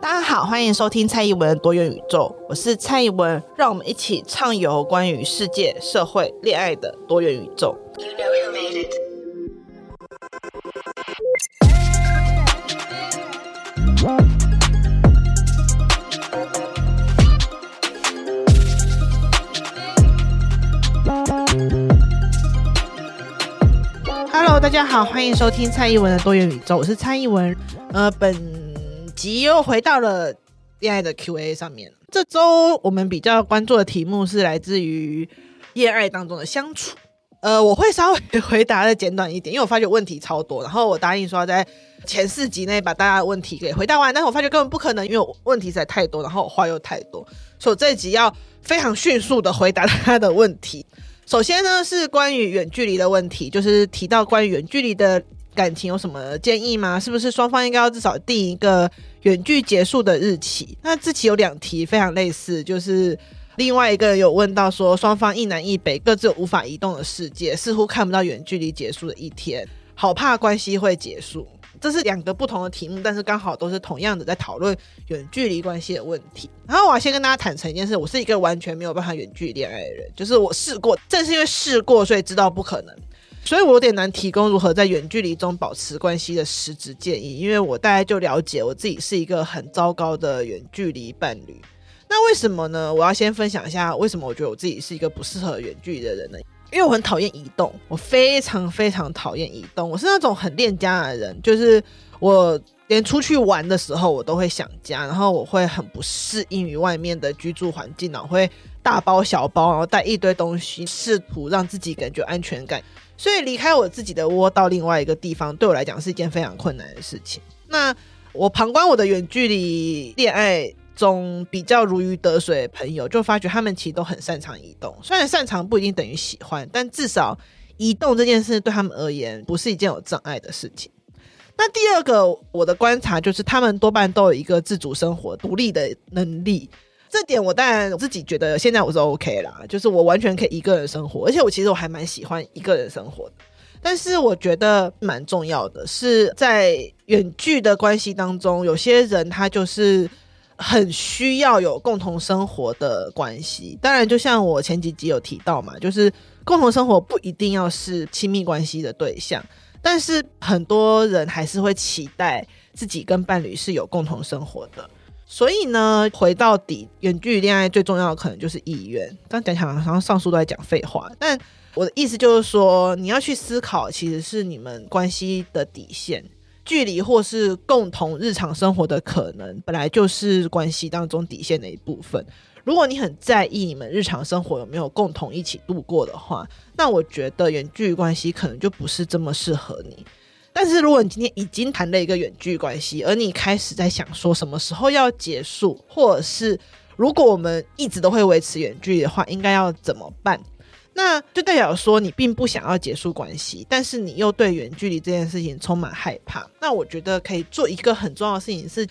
大家好，欢迎收听蔡宜文的多元宇宙，我是蔡宜文，让我们一起畅游关于世界、社会、恋爱的多元宇宙。You know Hello，大家好，欢迎收听蔡宜文的多元宇宙，我是蔡宜文。呃，本集又回到了恋爱的 Q&A 上面。这周我们比较关注的题目是来自于恋爱当中的相处。呃，我会稍微回答的简短一点，因为我发觉问题超多。然后我答应说要在前四集内把大家的问题给回答完，但是我发觉根本不可能，因为我问题实在太多，然后我话又太多，所以这一集要非常迅速的回答大家的问题。首先呢，是关于远距离的问题，就是提到关于远距离的。感情有什么建议吗？是不是双方应该要至少定一个远距结束的日期？那这期有两题非常类似，就是另外一个人有问到说，双方一南一北，各自有无法移动的世界，似乎看不到远距离结束的一天，好怕关系会结束。这是两个不同的题目，但是刚好都是同样的在讨论远距离关系的问题。然后我要先跟大家坦诚一件事，我是一个完全没有办法远距离恋爱的人，就是我试过，正是因为试过，所以知道不可能。所以我有点难提供如何在远距离中保持关系的实质建议，因为我大概就了解我自己是一个很糟糕的远距离伴侣。那为什么呢？我要先分享一下为什么我觉得我自己是一个不适合远距离的人呢？因为我很讨厌移动，我非常非常讨厌移动。我是那种很恋家的人，就是我连出去玩的时候我都会想家，然后我会很不适应于外面的居住环境，然后会大包小包，然后带一堆东西，试图让自己感觉安全感。所以离开我自己的窝到另外一个地方，对我来讲是一件非常困难的事情。那我旁观我的远距离恋爱中比较如鱼得水的朋友，就发觉他们其实都很擅长移动。虽然擅长不一定等于喜欢，但至少移动这件事对他们而言不是一件有障碍的事情。那第二个我的观察就是，他们多半都有一个自主生活、独立的能力。这点我当然我自己觉得现在我是 OK 啦，就是我完全可以一个人生活，而且我其实我还蛮喜欢一个人生活的。但是我觉得蛮重要的是，在远距的关系当中，有些人他就是很需要有共同生活的关系。当然，就像我前几集有提到嘛，就是共同生活不一定要是亲密关系的对象，但是很多人还是会期待自己跟伴侣是有共同生活的。所以呢，回到底，远距离恋爱最重要的可能就是意愿。刚讲起来好像上述都在讲废话，但我的意思就是说，你要去思考，其实是你们关系的底线，距离或是共同日常生活的可能，本来就是关系当中底线的一部分。如果你很在意你们日常生活有没有共同一起度过的话，那我觉得远距离关系可能就不是这么适合你。但是如果你今天已经谈了一个远距关系，而你开始在想说什么时候要结束，或者是如果我们一直都会维持远距离的话，应该要怎么办？那就代表说你并不想要结束关系，但是你又对远距离这件事情充满害怕。那我觉得可以做一个很重要的事情，是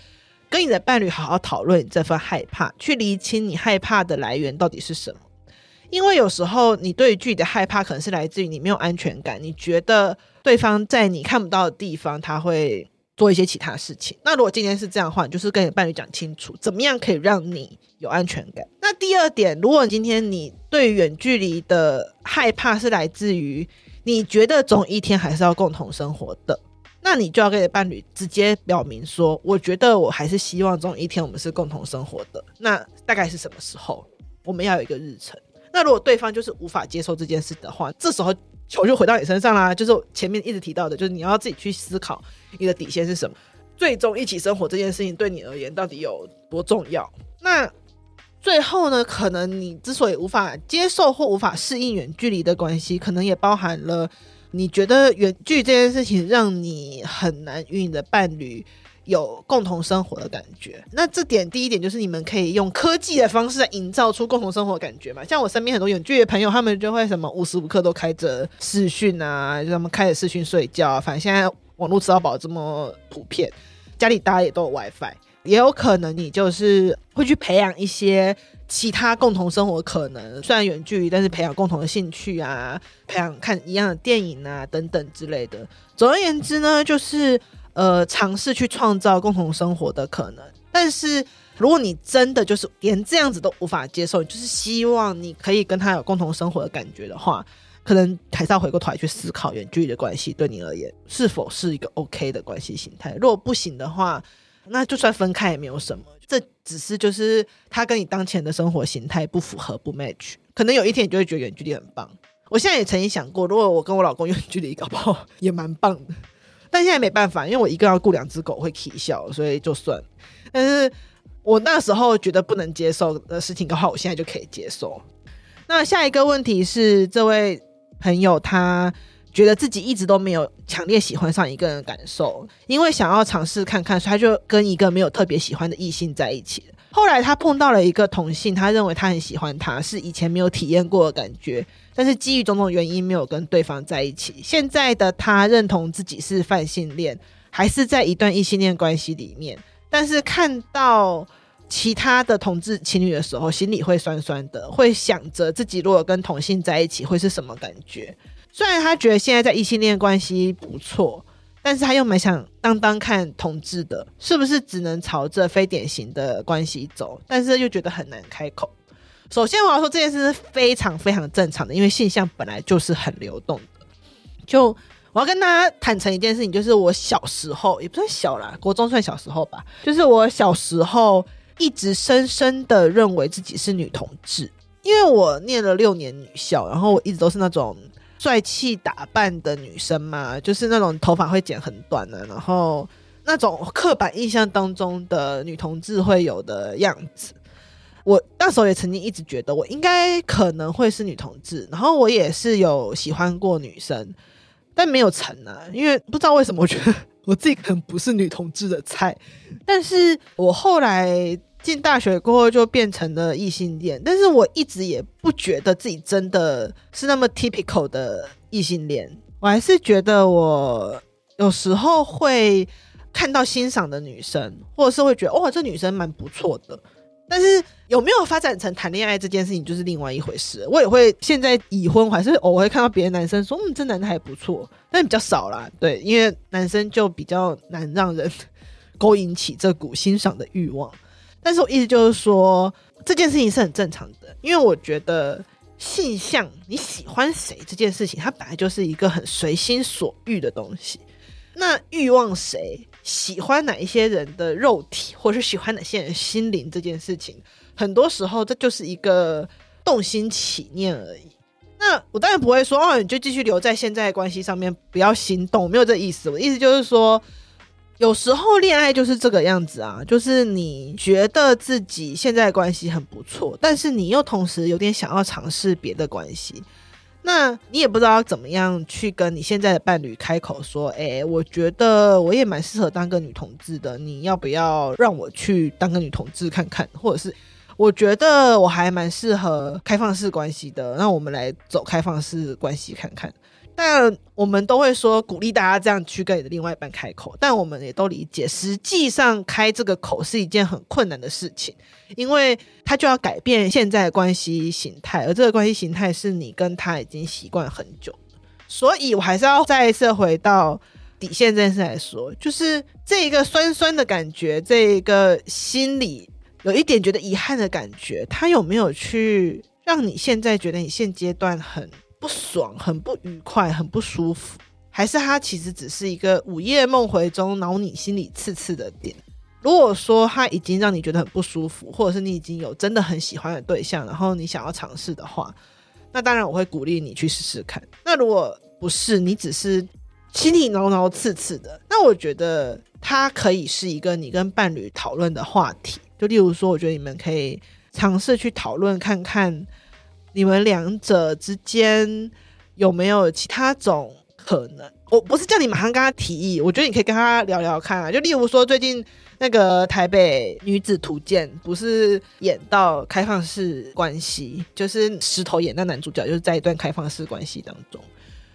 跟你的伴侣好好讨论这份害怕，去厘清你害怕的来源到底是什么。因为有时候你对于距离的害怕，可能是来自于你没有安全感，你觉得。对方在你看不到的地方，他会做一些其他事情。那如果今天是这样的话，就是跟你伴侣讲清楚，怎么样可以让你有安全感。那第二点，如果今天你对远距离的害怕是来自于你觉得总一天还是要共同生活的，那你就要跟你伴侣直接表明说，我觉得我还是希望总有一天我们是共同生活的。那大概是什么时候？我们要有一个日程。那如果对方就是无法接受这件事的话，这时候。球就回到你身上啦，就是前面一直提到的，就是你要自己去思考你的底线是什么，最终一起生活这件事情对你而言到底有多重要？那最后呢，可能你之所以无法接受或无法适应远距离的关系，可能也包含了你觉得远距这件事情让你很难与你的伴侣。有共同生活的感觉，那这点第一点就是你们可以用科技的方式来营造出共同生活的感觉嘛。像我身边很多远距的朋友，他们就会什么无时无刻都开着视讯啊，就他们开着视讯睡觉。反正现在网络吃到饱这么普遍，家里大家也都有 WiFi，也有可能你就是会去培养一些其他共同生活可能。虽然远距离，但是培养共同的兴趣啊，培养看一样的电影啊等等之类的。总而言之呢，就是。呃，尝试去创造共同生活的可能。但是如果你真的就是连这样子都无法接受，就是希望你可以跟他有共同生活的感觉的话，可能还是要回过头来去思考远距离的关系对你而言是否是一个 OK 的关系形态。如果不行的话，那就算分开也没有什么。这只是就是他跟你当前的生活形态不符合不 match，可能有一天你就会觉得远距离很棒。我现在也曾经想过，如果我跟我老公远距离，搞不好也蛮棒的。但现在没办法，因为我一个人要雇两只狗会起笑，所以就算。但是我那时候觉得不能接受的事情的话，我现在就可以接受。那下一个问题是，这位朋友他觉得自己一直都没有强烈喜欢上一个人的感受，因为想要尝试看看，所以他就跟一个没有特别喜欢的异性在一起。后来他碰到了一个同性，他认为他很喜欢他，是以前没有体验过的感觉，但是基于种种原因没有跟对方在一起。现在的他认同自己是泛性恋，还是在一段异性恋关系里面，但是看到其他的同志情侣的时候，心里会酸酸的，会想着自己如果跟同性在一起会是什么感觉。虽然他觉得现在在异性恋关系不错。但是他又蛮想当当看同志的，是不是只能朝着非典型的关系走？但是又觉得很难开口。首先我要说这件事是非常非常正常的，因为性向本来就是很流动的。就我要跟大家坦诚一件事情，就是我小时候也不算小啦，国中算小时候吧。就是我小时候一直深深的认为自己是女同志，因为我念了六年女校，然后我一直都是那种。帅气打扮的女生嘛，就是那种头发会剪很短的，然后那种刻板印象当中的女同志会有的样子。我那时候也曾经一直觉得我应该可能会是女同志，然后我也是有喜欢过女生，但没有成啊，因为不知道为什么，我觉得我自己可能不是女同志的菜。但是我后来。进大学过后就变成了异性恋，但是我一直也不觉得自己真的是那么 typical 的异性恋。我还是觉得我有时候会看到欣赏的女生，或者是会觉得哇，这女生蛮不错的。但是有没有发展成谈恋爱这件事情就是另外一回事。我也会现在已婚，还是偶尔会看到别的男生说，嗯，这男的还不错，但比较少啦。对，因为男生就比较难让人勾引起这股欣赏的欲望。但是我意思就是说，这件事情是很正常的，因为我觉得性向你喜欢谁这件事情，它本来就是一个很随心所欲的东西。那欲望谁喜欢哪一些人的肉体，或是喜欢哪些人心灵这件事情，很多时候这就是一个动心起念而已。那我当然不会说哦，你就继续留在现在关系上面，不要心动，没有这意思。我的意思就是说。有时候恋爱就是这个样子啊，就是你觉得自己现在关系很不错，但是你又同时有点想要尝试别的关系，那你也不知道怎么样去跟你现在的伴侣开口说，哎、我觉得我也蛮适合当个女同志的，你要不要让我去当个女同志看看？或者是我觉得我还蛮适合开放式关系的，那我们来走开放式关系看看。但我们都会说鼓励大家这样去跟你的另外一半开口，但我们也都理解，实际上开这个口是一件很困难的事情，因为他就要改变现在的关系形态，而这个关系形态是你跟他已经习惯很久，所以我还是要再一次回到底线这件事来说，就是这一个酸酸的感觉，这一个心里有一点觉得遗憾的感觉，他有没有去让你现在觉得你现阶段很不爽，很不愉快，很不舒服，还是他其实只是一个午夜梦回中挠你心里刺刺的点？如果说他已经让你觉得很不舒服，或者是你已经有真的很喜欢的对象，然后你想要尝试的话，那当然我会鼓励你去试试看。那如果不是，你只是心里挠挠刺刺的，那我觉得他可以是一个你跟伴侣讨论的话题。就例如说，我觉得你们可以尝试去讨论看看。你们两者之间有没有其他种可能？我不是叫你马上跟他提议，我觉得你可以跟他聊聊看啊。就例如说，最近那个台北女子图鉴不是演到开放式关系，就是石头演那男主角，就是在一段开放式关系当中，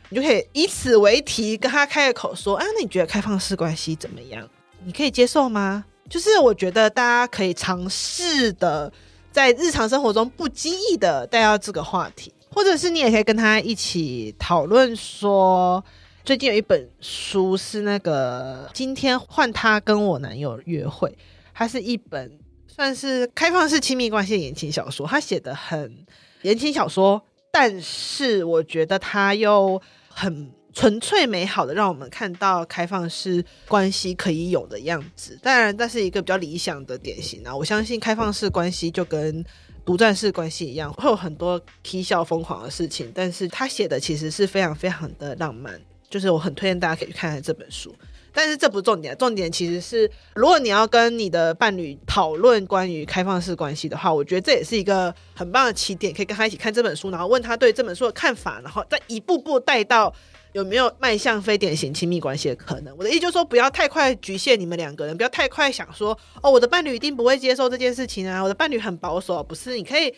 你就可以以此为题跟他开个口说啊，那你觉得开放式关系怎么样？你可以接受吗？就是我觉得大家可以尝试的。在日常生活中不经意的带到这个话题，或者是你也可以跟他一起讨论说，最近有一本书是那个今天换他跟我男友约会，它是一本算是开放式亲密关系的言情小说，它写的很言情小说，但是我觉得它又很纯粹美好的，让我们看到开放式关系可以有的样子。当然，这是一个比较理想的典型啊。我相信开放式关系就跟独占式关系一样，会有很多啼笑疯狂的事情。但是他写的其实是非常非常的浪漫，就是我很推荐大家可以去看看这本书。但是这不是重点，重点其实是，如果你要跟你的伴侣讨论关于开放式关系的话，我觉得这也是一个很棒的起点，可以跟他一起看这本书，然后问他对这本书的看法，然后再一步步带到有没有迈向非典型亲密关系的可能。我的意思就是说，不要太快局限你们两个人，不要太快想说，哦，我的伴侣一定不会接受这件事情啊，我的伴侣很保守，不是，你可以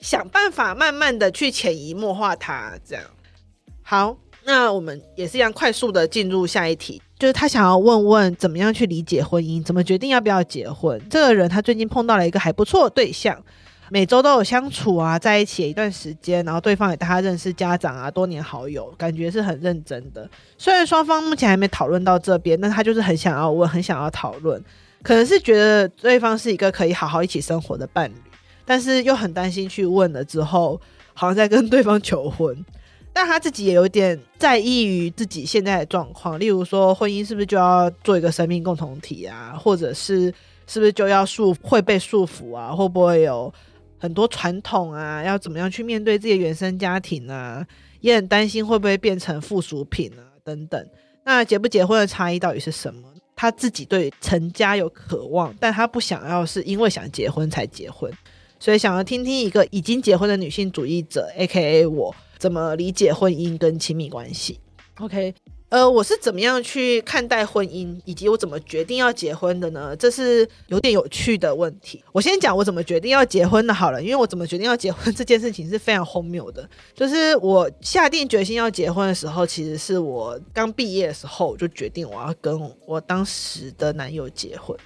想办法慢慢的去潜移默化他，这样。好，那我们也是一样快速的进入下一题。就是他想要问问怎么样去理解婚姻，怎么决定要不要结婚。这个人他最近碰到了一个还不错对象，每周都有相处啊，在一起一段时间，然后对方也带他认识家长啊，多年好友，感觉是很认真的。虽然双方目前还没讨论到这边，但他就是很想要问，很想要讨论，可能是觉得对方是一个可以好好一起生活的伴侣，但是又很担心去问了之后，好像在跟对方求婚。但他自己也有点在意于自己现在的状况，例如说婚姻是不是就要做一个生命共同体啊，或者是是不是就要束会被束缚啊，会不会有很多传统啊，要怎么样去面对自己的原生家庭啊，也很担心会不会变成附属品啊等等。那结不结婚的差异到底是什么？他自己对成家有渴望，但他不想要是因为想结婚才结婚，所以想要听听一个已经结婚的女性主义者，AKA 我。怎么理解婚姻跟亲密关系？OK，呃，我是怎么样去看待婚姻，以及我怎么决定要结婚的呢？这是有点有趣的问题。我先讲我怎么决定要结婚的好了，因为我怎么决定要结婚这件事情是非常荒谬的。就是我下定决心要结婚的时候，其实是我刚毕业的时候就决定我要跟我当时的男友结婚。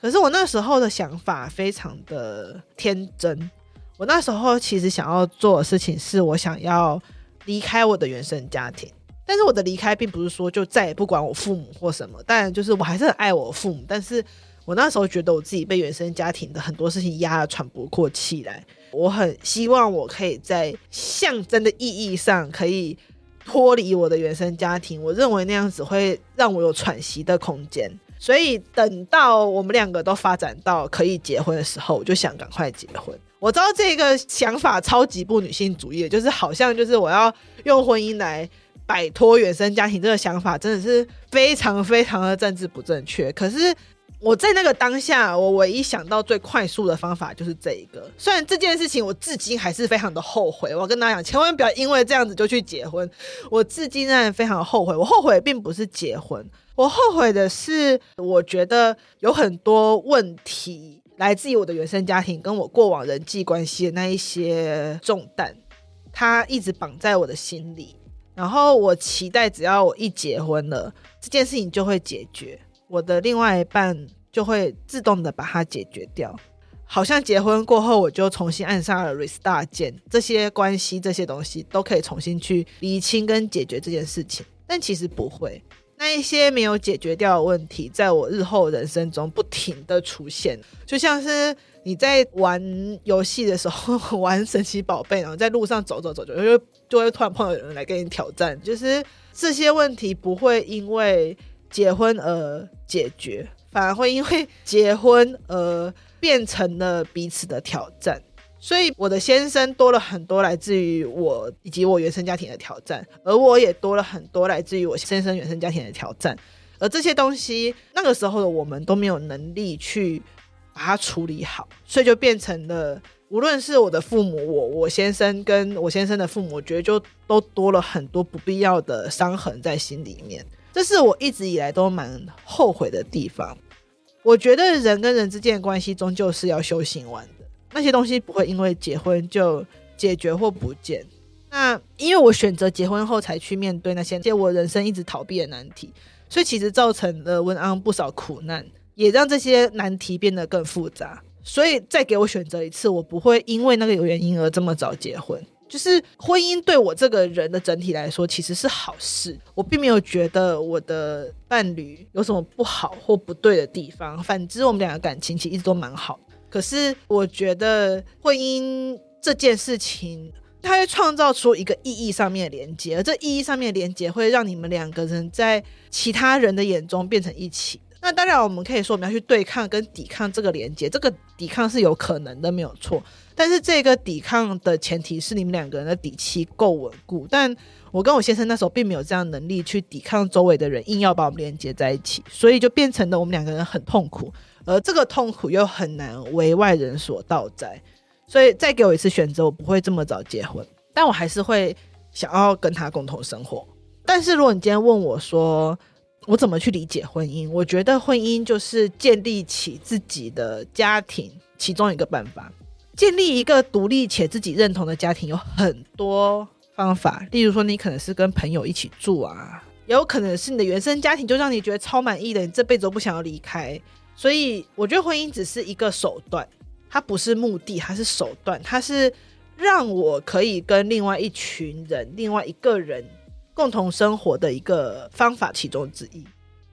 可是我那时候的想法非常的天真。我那时候其实想要做的事情是我想要离开我的原生家庭，但是我的离开并不是说就再也不管我父母或什么，当然就是我还是很爱我父母，但是我那时候觉得我自己被原生家庭的很多事情压得喘不过气来，我很希望我可以在象征的意义上可以脱离我的原生家庭，我认为那样子会让我有喘息的空间，所以等到我们两个都发展到可以结婚的时候，我就想赶快结婚。我知道这个想法超级不女性主义，就是好像就是我要用婚姻来摆脱原生家庭这个想法，真的是非常非常的政治不正确。可是我在那个当下，我唯一想到最快速的方法就是这一个。虽然这件事情我至今还是非常的后悔，我跟大家讲，千万不要因为这样子就去结婚。我至今仍然非常后悔。我后悔并不是结婚，我后悔的是我觉得有很多问题。来自于我的原生家庭跟我过往人际关系的那一些重担，它一直绑在我的心里。然后我期待，只要我一结婚了，这件事情就会解决，我的另外一半就会自动的把它解决掉。好像结婚过后，我就重新按上了 restart 键，这些关系、这些东西都可以重新去理清跟解决这件事情。但其实不会。那一些没有解决掉的问题，在我日后人生中不停的出现，就像是你在玩游戏的时候，玩神奇宝贝，然后在路上走走走，就就就会突然碰到有人来跟你挑战，就是这些问题不会因为结婚而解决，反而会因为结婚而变成了彼此的挑战。所以我的先生多了很多来自于我以及我原生家庭的挑战，而我也多了很多来自于我先生原生家庭的挑战。而这些东西，那个时候的我们都没有能力去把它处理好，所以就变成了，无论是我的父母，我我先生跟我先生的父母，我觉得就都多了很多不必要的伤痕在心里面。这是我一直以来都蛮后悔的地方。我觉得人跟人之间的关系终究是要修行完的。那些东西不会因为结婚就解决或不见。那因为我选择结婚后才去面对那些些我人生一直逃避的难题，所以其实造成了文安不少苦难，也让这些难题变得更复杂。所以再给我选择一次，我不会因为那个有原因而这么早结婚。就是婚姻对我这个人的整体来说其实是好事，我并没有觉得我的伴侣有什么不好或不对的地方。反之，我们两个感情其实一直都蛮好。可是我觉得婚姻这件事情，它会创造出一个意义上面的连接，而这意义上面的连接会让你们两个人在其他人的眼中变成一起。那当然，我们可以说我们要去对抗跟抵抗这个连接，这个抵抗是有可能的，没有错。但是这个抵抗的前提是你们两个人的底气够稳固，但我跟我先生那时候并没有这样能力去抵抗周围的人硬要把我们连接在一起，所以就变成了我们两个人很痛苦，而这个痛苦又很难为外人所道在。所以再给我一次选择，我不会这么早结婚，但我还是会想要跟他共同生活。但是如果你今天问我说我怎么去理解婚姻，我觉得婚姻就是建立起自己的家庭其中一个办法。建立一个独立且自己认同的家庭有很多方法，例如说，你可能是跟朋友一起住啊，也有可能是你的原生家庭就让你觉得超满意的，你这辈子都不想要离开。所以，我觉得婚姻只是一个手段，它不是目的，它是手段，它是让我可以跟另外一群人、另外一个人共同生活的一个方法其中之一。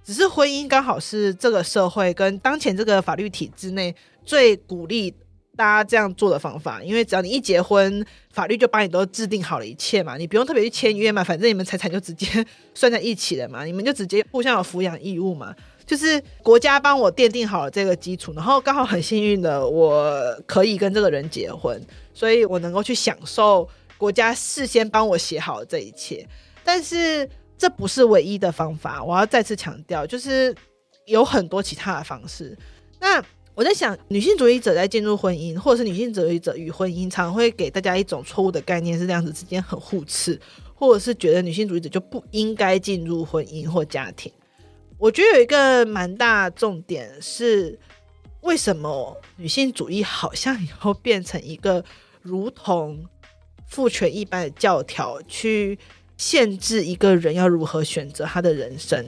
只是婚姻刚好是这个社会跟当前这个法律体制内最鼓励。大家这样做的方法，因为只要你一结婚，法律就把你都制定好了一切嘛，你不用特别去签约嘛，反正你们财产就直接算在一起了嘛，你们就直接互相有抚养义务嘛，就是国家帮我奠定好了这个基础，然后刚好很幸运的我可以跟这个人结婚，所以我能够去享受国家事先帮我写好的这一切。但是这不是唯一的方法，我要再次强调，就是有很多其他的方式。那我在想，女性主义者在进入婚姻，或者是女性主义者与婚姻，常会给大家一种错误的概念，是这样子之间很互斥，或者是觉得女性主义者就不应该进入婚姻或家庭。我觉得有一个蛮大重点是，为什么女性主义好像以后变成一个如同父权一般的教条，去限制一个人要如何选择他的人生。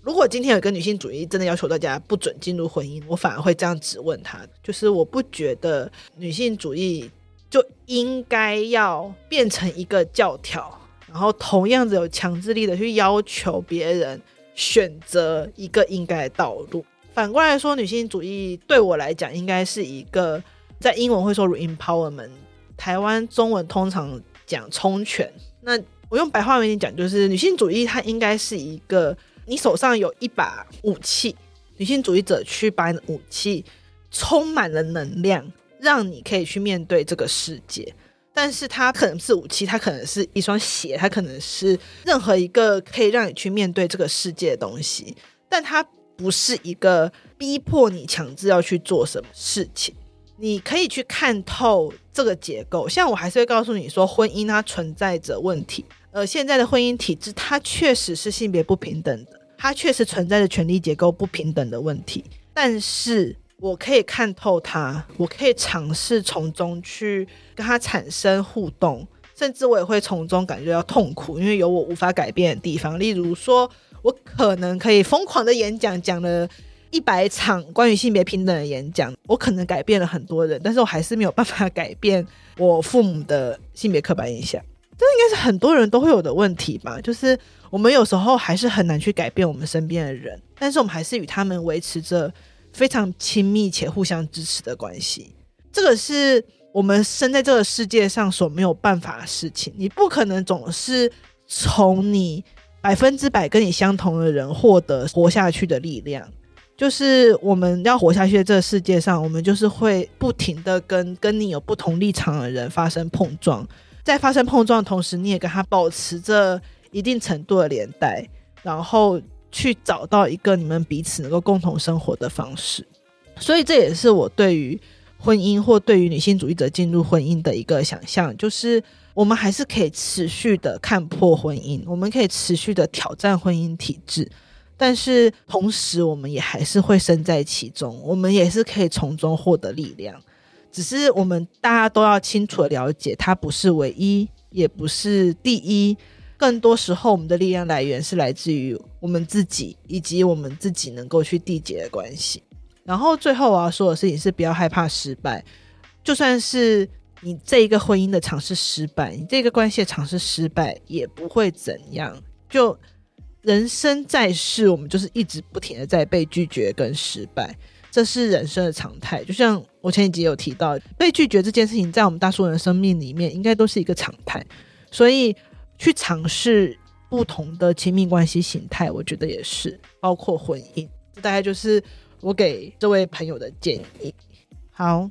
如果今天有一个女性主义真的要求大家不准进入婚姻，我反而会这样质问她，就是我不觉得女性主义就应该要变成一个教条，然后同样子有强制力的去要求别人选择一个应该的道路。反过来说，女性主义对我来讲应该是一个在英文会说 empowerment，台湾中文通常讲充权。那我用白话文讲，就是女性主义它应该是一个。你手上有一把武器，女性主义者去把你的武器充满了能量，让你可以去面对这个世界。但是它可能是武器，它可能是一双鞋，它可能是任何一个可以让你去面对这个世界的东西。但它不是一个逼迫你强制要去做什么事情。你可以去看透这个结构。像我还是会告诉你说，婚姻它存在着问题。呃，现在的婚姻体制，它确实是性别不平等的，它确实存在着权力结构不平等的问题。但是，我可以看透它，我可以尝试从中去跟它产生互动，甚至我也会从中感觉到痛苦，因为有我无法改变的地方。例如说，我可能可以疯狂的演讲，讲了一百场关于性别平等的演讲，我可能改变了很多人，但是我还是没有办法改变我父母的性别刻板印象。这应该是很多人都会有的问题吧，就是我们有时候还是很难去改变我们身边的人，但是我们还是与他们维持着非常亲密且互相支持的关系。这个是我们生在这个世界上所没有办法的事情。你不可能总是从你百分之百跟你相同的人获得活下去的力量。就是我们要活下去这个世界上，我们就是会不停的跟跟你有不同立场的人发生碰撞。在发生碰撞的同时，你也跟他保持着一定程度的连带，然后去找到一个你们彼此能够共同生活的方式。所以这也是我对于婚姻或对于女性主义者进入婚姻的一个想象，就是我们还是可以持续的看破婚姻，我们可以持续的挑战婚姻体制，但是同时我们也还是会身在其中，我们也是可以从中获得力量。只是我们大家都要清楚的了解，它不是唯一，也不是第一。更多时候，我们的力量来源是来自于我们自己，以及我们自己能够去缔结的关系。然后，最后我要说的事情是，不要害怕失败。就算是你这一个婚姻的尝试失败，你这个关系的尝试失败也不会怎样。就人生在世，我们就是一直不停的在被拒绝跟失败，这是人生的常态。就像我前几集有提到，被拒绝这件事情，在我们大多数人的生命里面，应该都是一个常态。所以去尝试不同的亲密关系形态，我觉得也是，包括婚姻。这大概就是我给这位朋友的建议。好。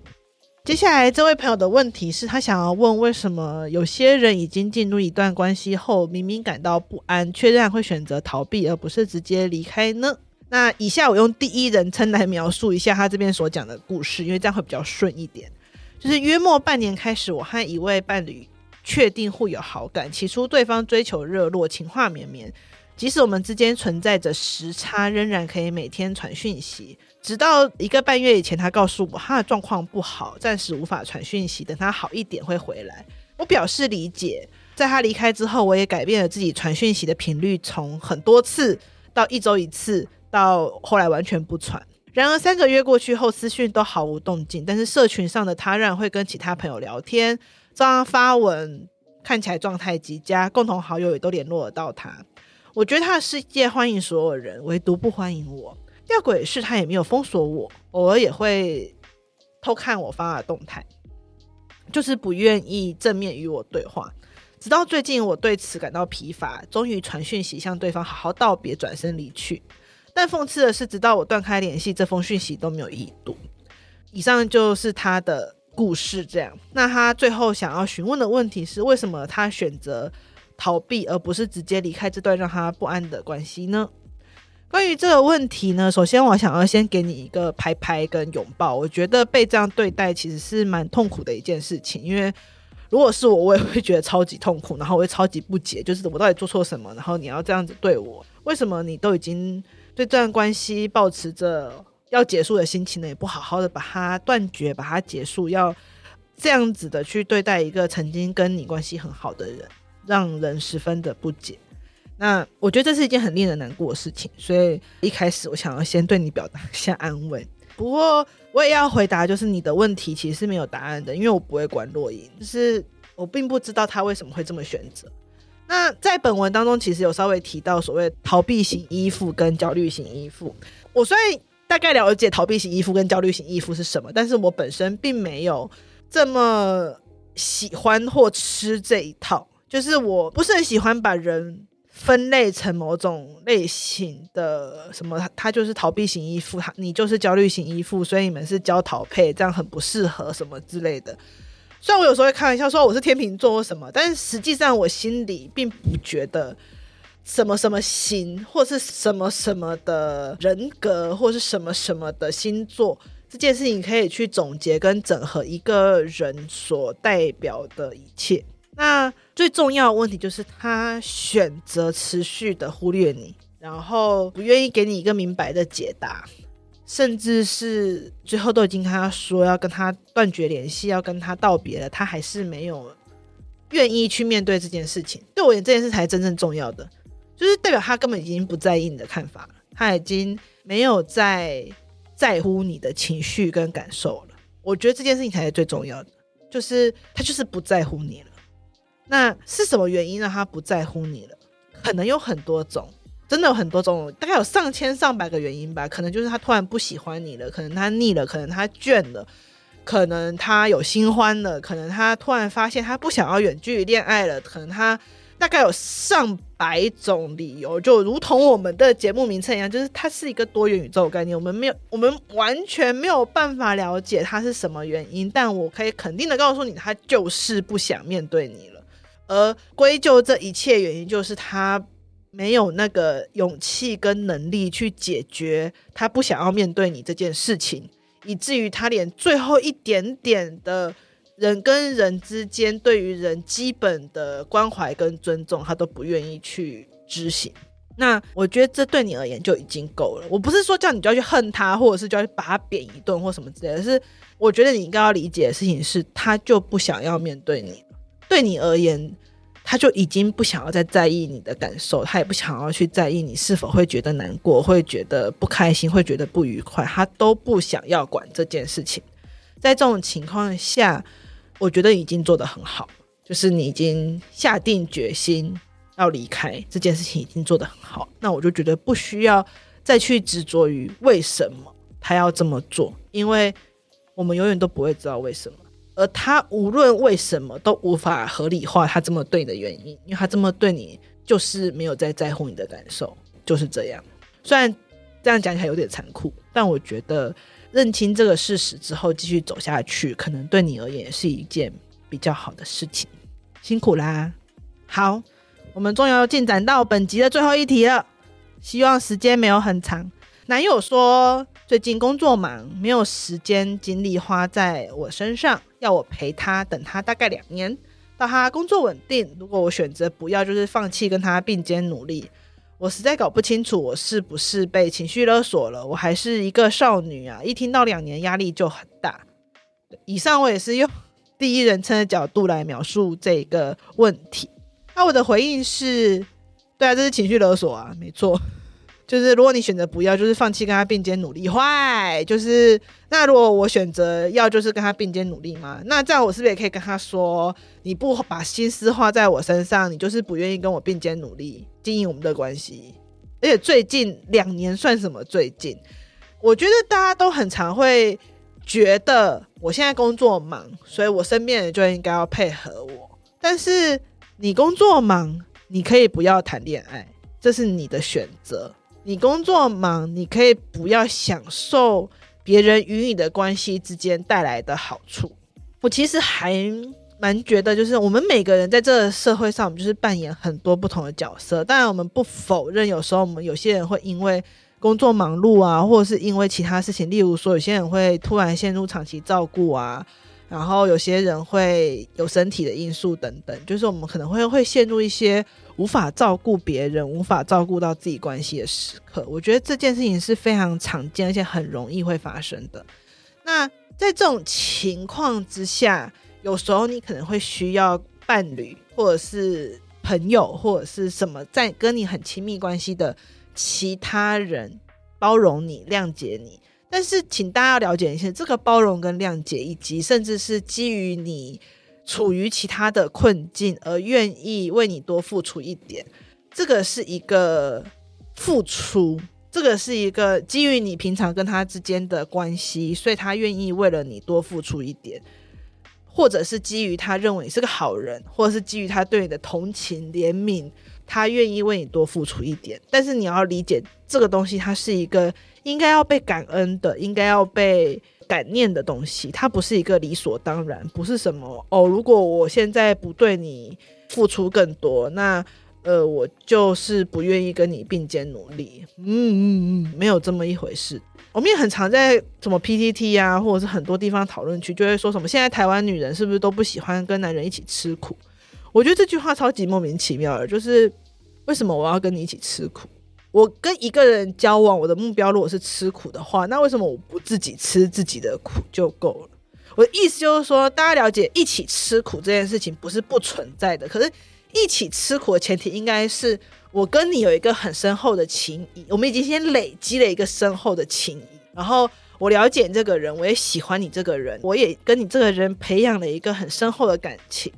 接下来这位朋友的问题是他想要问，为什么有些人已经进入一段关系后，明明感到不安，却仍然会选择逃避，而不是直接离开呢？那以下我用第一人称来描述一下他这边所讲的故事，因为这样会比较顺一点。就是约莫半年开始，我和一位伴侣确定互有好感，起初对方追求热络，情话绵绵。即使我们之间存在着时差，仍然可以每天传讯息。直到一个半月以前，他告诉我他的状况不好，暂时无法传讯息，等他好一点会回来。我表示理解。在他离开之后，我也改变了自己传讯息的频率，从很多次到一周一次，到后来完全不传。然而三个月过去后，私讯都毫无动静，但是社群上的他仍然会跟其他朋友聊天，照样发文，看起来状态极佳，共同好友也都联络得到他。我觉得他的世界欢迎所有人，唯独不欢迎我。吊诡的是，他也没有封锁我，偶尔也会偷看我发的动态，就是不愿意正面与我对话。直到最近，我对此感到疲乏，终于传讯息向对方好好道别，转身离去。但讽刺的是，直到我断开联系，这封讯息都没有已读。以上就是他的故事。这样，那他最后想要询问的问题是：为什么他选择？逃避，而不是直接离开这段让他不安的关系呢？关于这个问题呢，首先我想要先给你一个拍拍跟拥抱。我觉得被这样对待其实是蛮痛苦的一件事情，因为如果是我，我也会觉得超级痛苦，然后我会超级不解，就是我到底做错什么，然后你要这样子对我？为什么你都已经对这段关系抱持着要结束的心情呢？也不好好的把它断绝，把它结束，要这样子的去对待一个曾经跟你关系很好的人？让人十分的不解。那我觉得这是一件很令人难过的事情，所以一开始我想要先对你表达一下安慰。不过我也要回答，就是你的问题其实是没有答案的，因为我不会管若隐，就是我并不知道他为什么会这么选择。那在本文当中，其实有稍微提到所谓逃避型依附跟焦虑型依附。我虽然大概了解逃避型依附跟焦虑型依附是什么，但是我本身并没有这么喜欢或吃这一套。就是我不是很喜欢把人分类成某种类型的什么，他就是逃避型依附，他你就是焦虑型依附，所以你们是焦逃配，这样很不适合什么之类的。虽然我有时候会开玩笑说我是天秤座或什么，但是实际上我心里并不觉得什么什么型或是什么什么的人格或是什么什么的星座这件事情可以去总结跟整合一个人所代表的一切。那最重要的问题就是他选择持续的忽略你，然后不愿意给你一个明白的解答，甚至是最后都已经跟他说要跟他断绝联系，要跟他道别了，他还是没有愿意去面对这件事情。对我而言，这件事才是真正重要的，就是代表他根本已经不在意你的看法了，他已经没有在在乎你的情绪跟感受了。我觉得这件事情才是最重要的，就是他就是不在乎你了。那是什么原因让他不在乎你了？可能有很多种，真的有很多种，大概有上千上百个原因吧。可能就是他突然不喜欢你了，可能他腻了，可能他倦了，可能他有新欢了，可能他突然发现他不想要远距离恋爱了，可能他大概有上百种理由，就如同我们的节目名称一样，就是它是一个多元宇宙概念。我们没有，我们完全没有办法了解他是什么原因，但我可以肯定的告诉你，他就是不想面对你。而归咎这一切原因，就是他没有那个勇气跟能力去解决他不想要面对你这件事情，以至于他连最后一点点的人跟人之间对于人基本的关怀跟尊重，他都不愿意去执行。那我觉得这对你而言就已经够了。我不是说叫你就要去恨他，或者是就要去把他扁一顿或什么之类的，是我觉得你应该要理解的事情是，他就不想要面对你。对你而言，他就已经不想要再在意你的感受，他也不想要去在意你是否会觉得难过，会觉得不开心，会觉得不愉快，他都不想要管这件事情。在这种情况下，我觉得已经做得很好，就是你已经下定决心要离开这件事情，已经做得很好。那我就觉得不需要再去执着于为什么他要这么做，因为我们永远都不会知道为什么。而他无论为什么都无法合理化他这么对你的原因，因为他这么对你就是没有在在乎你的感受，就是这样。虽然这样讲起来有点残酷，但我觉得认清这个事实之后继续走下去，可能对你而言是一件比较好的事情。辛苦啦！好，我们终于要进展到本集的最后一题了，希望时间没有很长。男友说最近工作忙，没有时间精力花在我身上。要我陪他，等他大概两年，到他工作稳定。如果我选择不要，就是放弃跟他并肩努力。我实在搞不清楚，我是不是被情绪勒索了？我还是一个少女啊！一听到两年，压力就很大。以上我也是用第一人称的角度来描述这个问题。那我的回应是：对啊，这是情绪勒索啊，没错。就是如果你选择不要，就是放弃跟他并肩努力，坏。就是那如果我选择要，就是跟他并肩努力吗？那这样我是不是也可以跟他说，你不把心思花在我身上，你就是不愿意跟我并肩努力经营我们的关系？而且最近两年算什么？最近我觉得大家都很常会觉得我现在工作忙，所以我身边人就应该要配合我。但是你工作忙，你可以不要谈恋爱，这是你的选择。你工作忙，你可以不要享受别人与你的关系之间带来的好处。我其实还蛮觉得，就是我们每个人在这个社会上，我们就是扮演很多不同的角色。当然，我们不否认，有时候我们有些人会因为工作忙碌啊，或者是因为其他事情，例如说，有些人会突然陷入长期照顾啊。然后有些人会有身体的因素等等，就是我们可能会会陷入一些无法照顾别人、无法照顾到自己关系的时刻。我觉得这件事情是非常常见，而且很容易会发生的。那在这种情况之下，有时候你可能会需要伴侣，或者是朋友，或者是什么在跟你很亲密关系的其他人包容你、谅解你。但是，请大家要了解一下，这个包容跟谅解，以及甚至是基于你处于其他的困境而愿意为你多付出一点，这个是一个付出，这个是一个基于你平常跟他之间的关系，所以他愿意为了你多付出一点，或者是基于他认为你是个好人，或者是基于他对你的同情怜悯，他愿意为你多付出一点。但是你要理解，这个东西它是一个。应该要被感恩的，应该要被感念的东西，它不是一个理所当然，不是什么哦。如果我现在不对你付出更多，那呃，我就是不愿意跟你并肩努力。嗯嗯嗯，没有这么一回事。我们也很常在什么 PTT 啊，或者是很多地方讨论区，就会说什么现在台湾女人是不是都不喜欢跟男人一起吃苦？我觉得这句话超级莫名其妙的，就是为什么我要跟你一起吃苦？我跟一个人交往，我的目标如果是吃苦的话，那为什么我不自己吃自己的苦就够了？我的意思就是说，大家了解一起吃苦这件事情不是不存在的，可是一起吃苦的前提应该是我跟你有一个很深厚的情谊，我们已经先累积了一个深厚的情谊，然后我了解你这个人，我也喜欢你这个人，我也跟你这个人培养了一个很深厚的感情。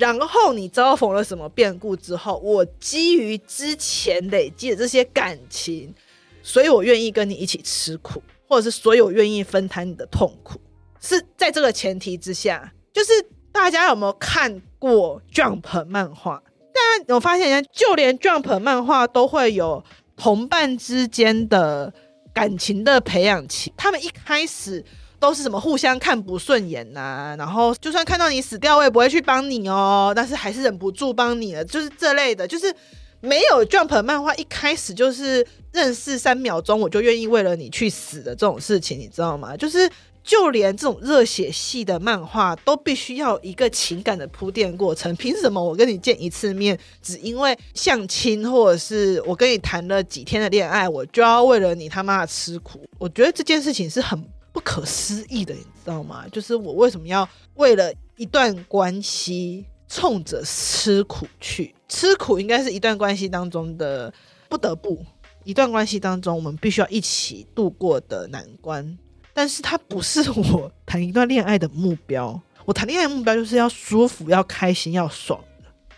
然后你遭逢了什么变故之后，我基于之前累积的这些感情，所以我愿意跟你一起吃苦，或者是所以我愿意分摊你的痛苦，是在这个前提之下。就是大家有没有看过 Jump 漫画？大家有发现，就连 Jump 漫画都会有同伴之间的感情的培养期，他们一开始。都是什么互相看不顺眼呐、然后就算看到你死掉，我也不会去帮你哦，但是还是忍不住帮你了，就是这类的，就是没有 Jump 漫画一开始就是认识三秒钟我就愿意为了你去死的这种事情，你知道吗？就是就连这种热血系的漫画都必须要一个情感的铺垫过程，凭什么我跟你见一次面，只因为相亲或者是我跟你谈了几天的恋爱，我就要为了你他妈的吃苦？我觉得这件事情是很。不可思议的，你知道吗？就是我为什么要为了一段关系冲着吃苦去？吃苦应该是一段关系当中的不得不，一段关系当中我们必须要一起度过的难关。但是它不是我谈一段恋爱的目标。我谈恋爱的目标就是要舒服、要开心、要爽，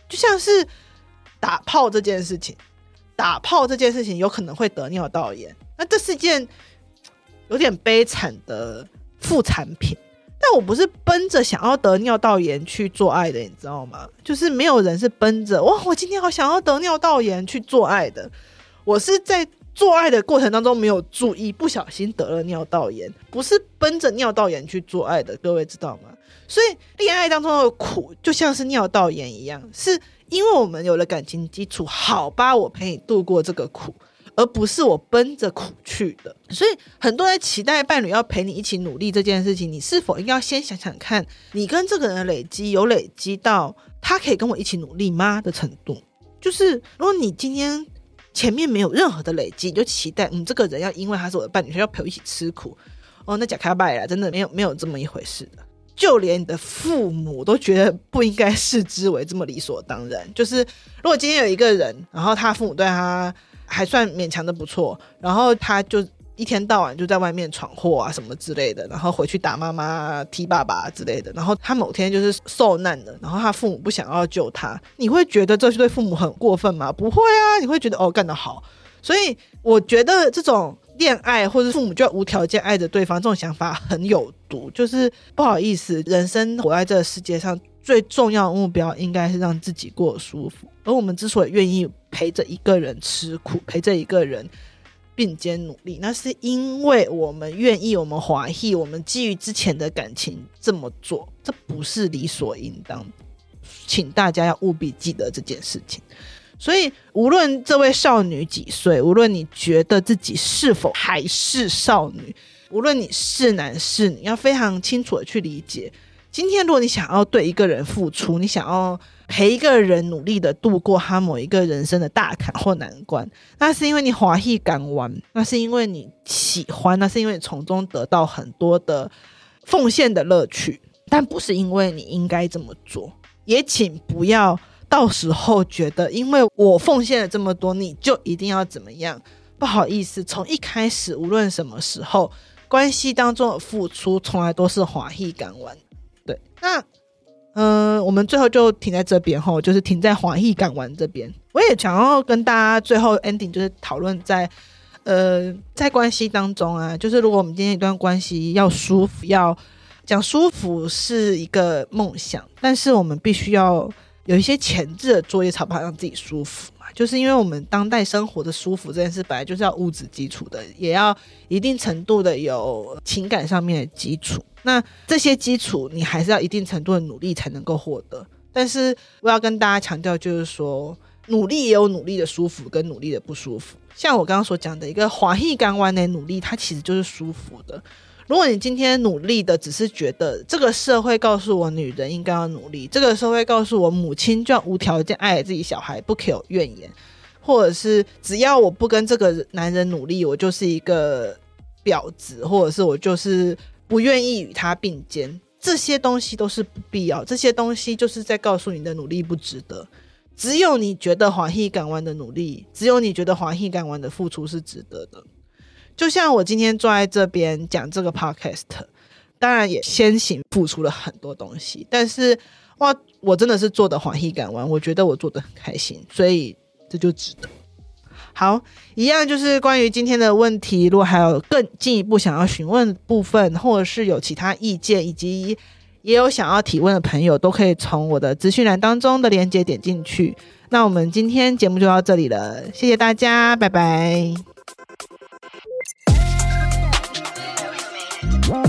就像是打炮这件事情。打炮这件事情有可能会得尿道炎，那这是件有点悲惨的副产品。但我不是奔着想要得尿道炎去做爱的，你知道吗？就是没有人是奔着哇，我今天好想要得尿道炎去做爱的。我是在做爱的过程当中没有注意，不小心得了尿道炎，不是奔着尿道炎去做爱的。各位知道吗？所以恋爱当中的苦就像是尿道炎一样，是因为我们有了感情基础，好吧，我陪你度过这个苦。而不是我奔着苦去的，所以很多人期待伴侣要陪你一起努力这件事情，你是否应该先想想看，你跟这个人的累积有累积到他可以跟我一起努力吗的程度？就是如果你今天前面没有任何的累积，你就期待嗯这个人要因为他是我的伴侣，要陪我一起吃苦哦，那假开拜了，真的没有没有这么一回事的，就连你的父母都觉得不应该视之为这么理所当然。就是如果今天有一个人，然后他父母对他。还算勉强的不错，然后他就一天到晚就在外面闯祸啊什么之类的，然后回去打妈妈、踢爸爸之类的，然后他某天就是受难了，然后他父母不想要救他，你会觉得这是对父母很过分吗？不会啊，你会觉得哦干得好，所以我觉得这种恋爱或者父母就要无条件爱着对方这种想法很有毒，就是不好意思，人生活在这个世界上。最重要的目标应该是让自己过得舒服，而我们之所以愿意陪着一个人吃苦，陪着一个人并肩努力，那是因为我们愿意，我们怀疑，我们基于之前的感情这么做，这不是理所应当。请大家要务必记得这件事情。所以，无论这位少女几岁，无论你觉得自己是否还是少女，无论你是男是女，要非常清楚的去理解。今天，如果你想要对一个人付出，你想要陪一个人努力的度过他某一个人生的大坎或难关，那是因为你欢喜甘愿，那是因为你喜欢，那是因为你从中得到很多的奉献的乐趣，但不是因为你应该这么做。也请不要到时候觉得，因为我奉献了这么多，你就一定要怎么样？不好意思，从一开始，无论什么时候，关系当中的付出，从来都是欢喜甘愿。对，那嗯、我们最后就停在这边吼，就是停在华裔港湾这边。我也想要跟大家最后 ending，就是讨论在呃，在关系当中啊，就是如果我们今天一段关系要舒服，要讲舒服是一个梦想，但是我们必须要有一些前置的作业，才不好让自己舒服嘛。就是因为我们当代生活的舒服这件事，本来就是要物质基础的，也要一定程度的有情感上面的基础。那这些基础，你还是要一定程度的努力才能够获得。但是我要跟大家强调，就是说，努力也有努力的舒服跟努力的不舒服。像我刚刚所讲的一个华裔港湾的努力，它其实就是舒服的。如果你今天努力的只是觉得这个社会告诉我女人应该要努力，这个社会告诉我母亲就要无条件爱自己小孩，不可有怨言，或者是只要我不跟这个男人努力，我就是一个婊子，或者是我就是不愿意与他并肩，这些东西都是不必要，这些东西就是在告诉你的努力不值得。只有你觉得欢喜甘愿的努力，只有你觉得欢喜甘愿的付出是值得的。就像我今天坐在这边讲这个 podcast，当然也先行付出了很多东西，但是哇，我真的是做的欢喜感完，我觉得我做的很开心，所以这就值得。好，一样就是关于今天的问题，如果还有更进一步想要询问部分，或者是有其他意见，以及也有想要提问的朋友，都可以从我的资讯栏当中的链接点进去。那我们今天节目就到这里了，谢谢大家，拜拜。Whoa.